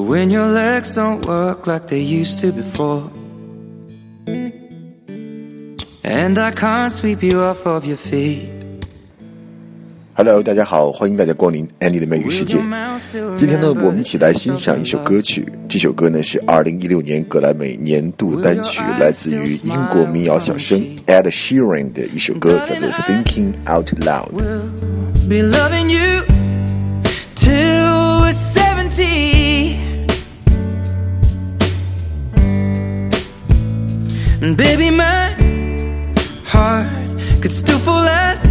when your legs don't work like they used to before. And I can't sweep you off of your feet. Hello，大家好，欢迎大家光临 Andy 的美语世界。今天呢，我们一起来欣赏一首歌曲。这首歌呢是2016年格莱美年度单曲，来自于英国民谣小生 Ed Sheeran 的一首歌，叫做《Thinking Out Loud》。And baby, my heart could still fall as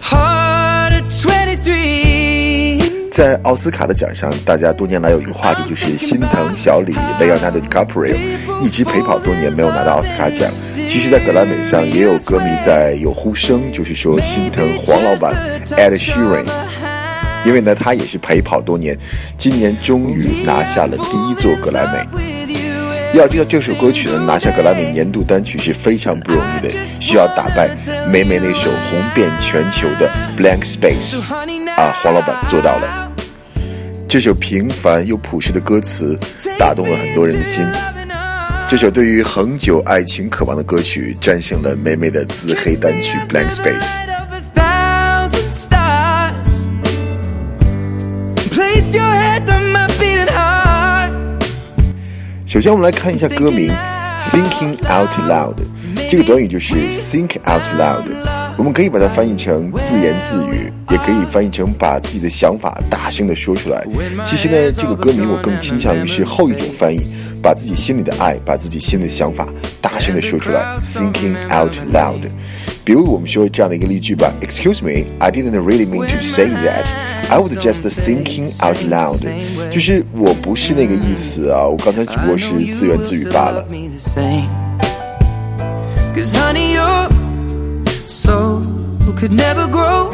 hard at 23. 在奥斯卡的奖上，大家多年来有一个话题，就是心疼小李 Leonardo DiCaprio 一直陪跑多年没有拿到奥斯卡奖。其实，在格莱美上也有歌迷在有呼声，就是说心疼黄老板 Ed Sheeran，因为呢他也是陪跑多年，今年终于拿下了第一座格莱美。要知道这首歌曲呢拿下格莱美年度单曲是非常不容易的，需要打败梅梅那首红遍全球的 Blank Space，啊，黄老板做到了。这首平凡又朴实的歌词打动了很多人的心。这首对于恒久爱情渴望的歌曲，战胜了美美的自黑单曲《Blank Space》。Place your head on my. 首先，我们来看一下歌名 “Thinking Out Loud”。这个短语就是 “think out loud”，我们可以把它翻译成自言自语，也可以翻译成把自己的想法大声地说出来。其实呢，这个歌名我更倾向于是后一种翻译，把自己心里的爱，把自己心里的想法大声地说出来，“thinking out loud”。比如我们说这样的一个例句吧：“Excuse me, I didn't really mean to say that. I was just thinking out loud.” 就是我不是那个意思啊，我刚才只不过是自言自语罢了。 Me the same. Cause honey, your soul could never grow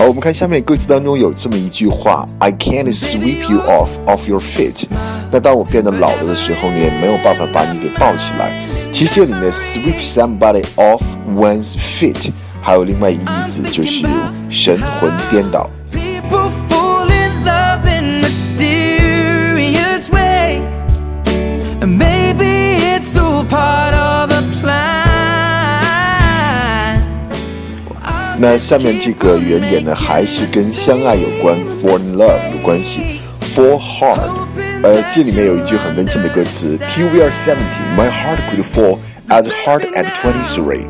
好，我们看下面歌词当中有这么一句话：“I can't sweep you off off your feet。”那当我变得老了的时候呢，也没有办法把你给抱起来。其实这里面，sweep somebody off one's feet 还有另外一个意思，就是神魂颠倒。那下面这个原点呢，还是跟相爱有关，fall in love 有关系，fall hard。呃，这里面有一句很温馨的歌词：Till we are seventy, my heart could fall as hard at twenty-three。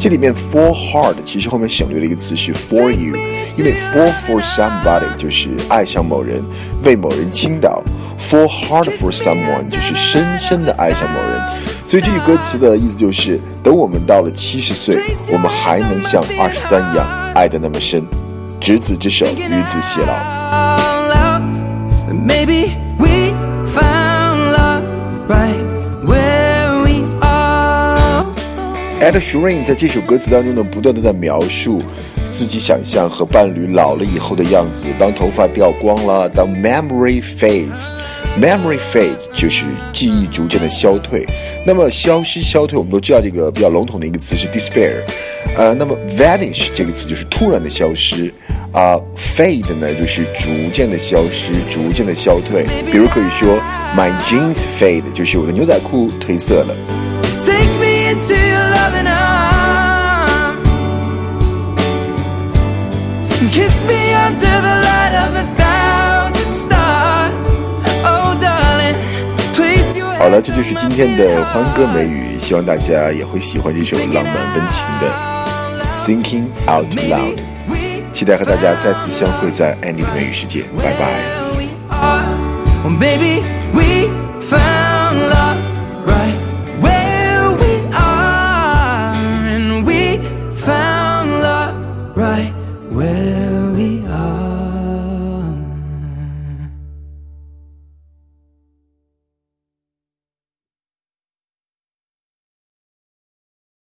这里面 fall hard 其实后面省略了一个词是 for you，因为 fall for somebody 就是爱上某人，为某人倾倒；fall hard for someone 就是深深的爱上某人。所以这句歌词的意思就是，等我们到了七十岁，我们还能像二十三一样爱得那么深，执子之手，与子偕老。Ed Sheeran 在这首歌词当中呢，不断的在描述自己想象和伴侣老了以后的样子。当头发掉光了，当 memory fades，memory fades 就是记忆逐渐的消退。那么消失、消退，我们都知道这个比较笼统的一个词是 despair。呃，那么 vanish 这个词就是突然的消失。啊、f a d e 呢就是逐渐的消失，逐渐的消退。比如可以说，My jeans fade，就是我的牛仔裤褪色了。Take me to 好了，这就是今天的欢歌美语，希望大家也会喜欢这首浪漫温情的《Thinking Out Loud》，期待和大家再次相会在 Andy 的美语世界，拜拜。Baby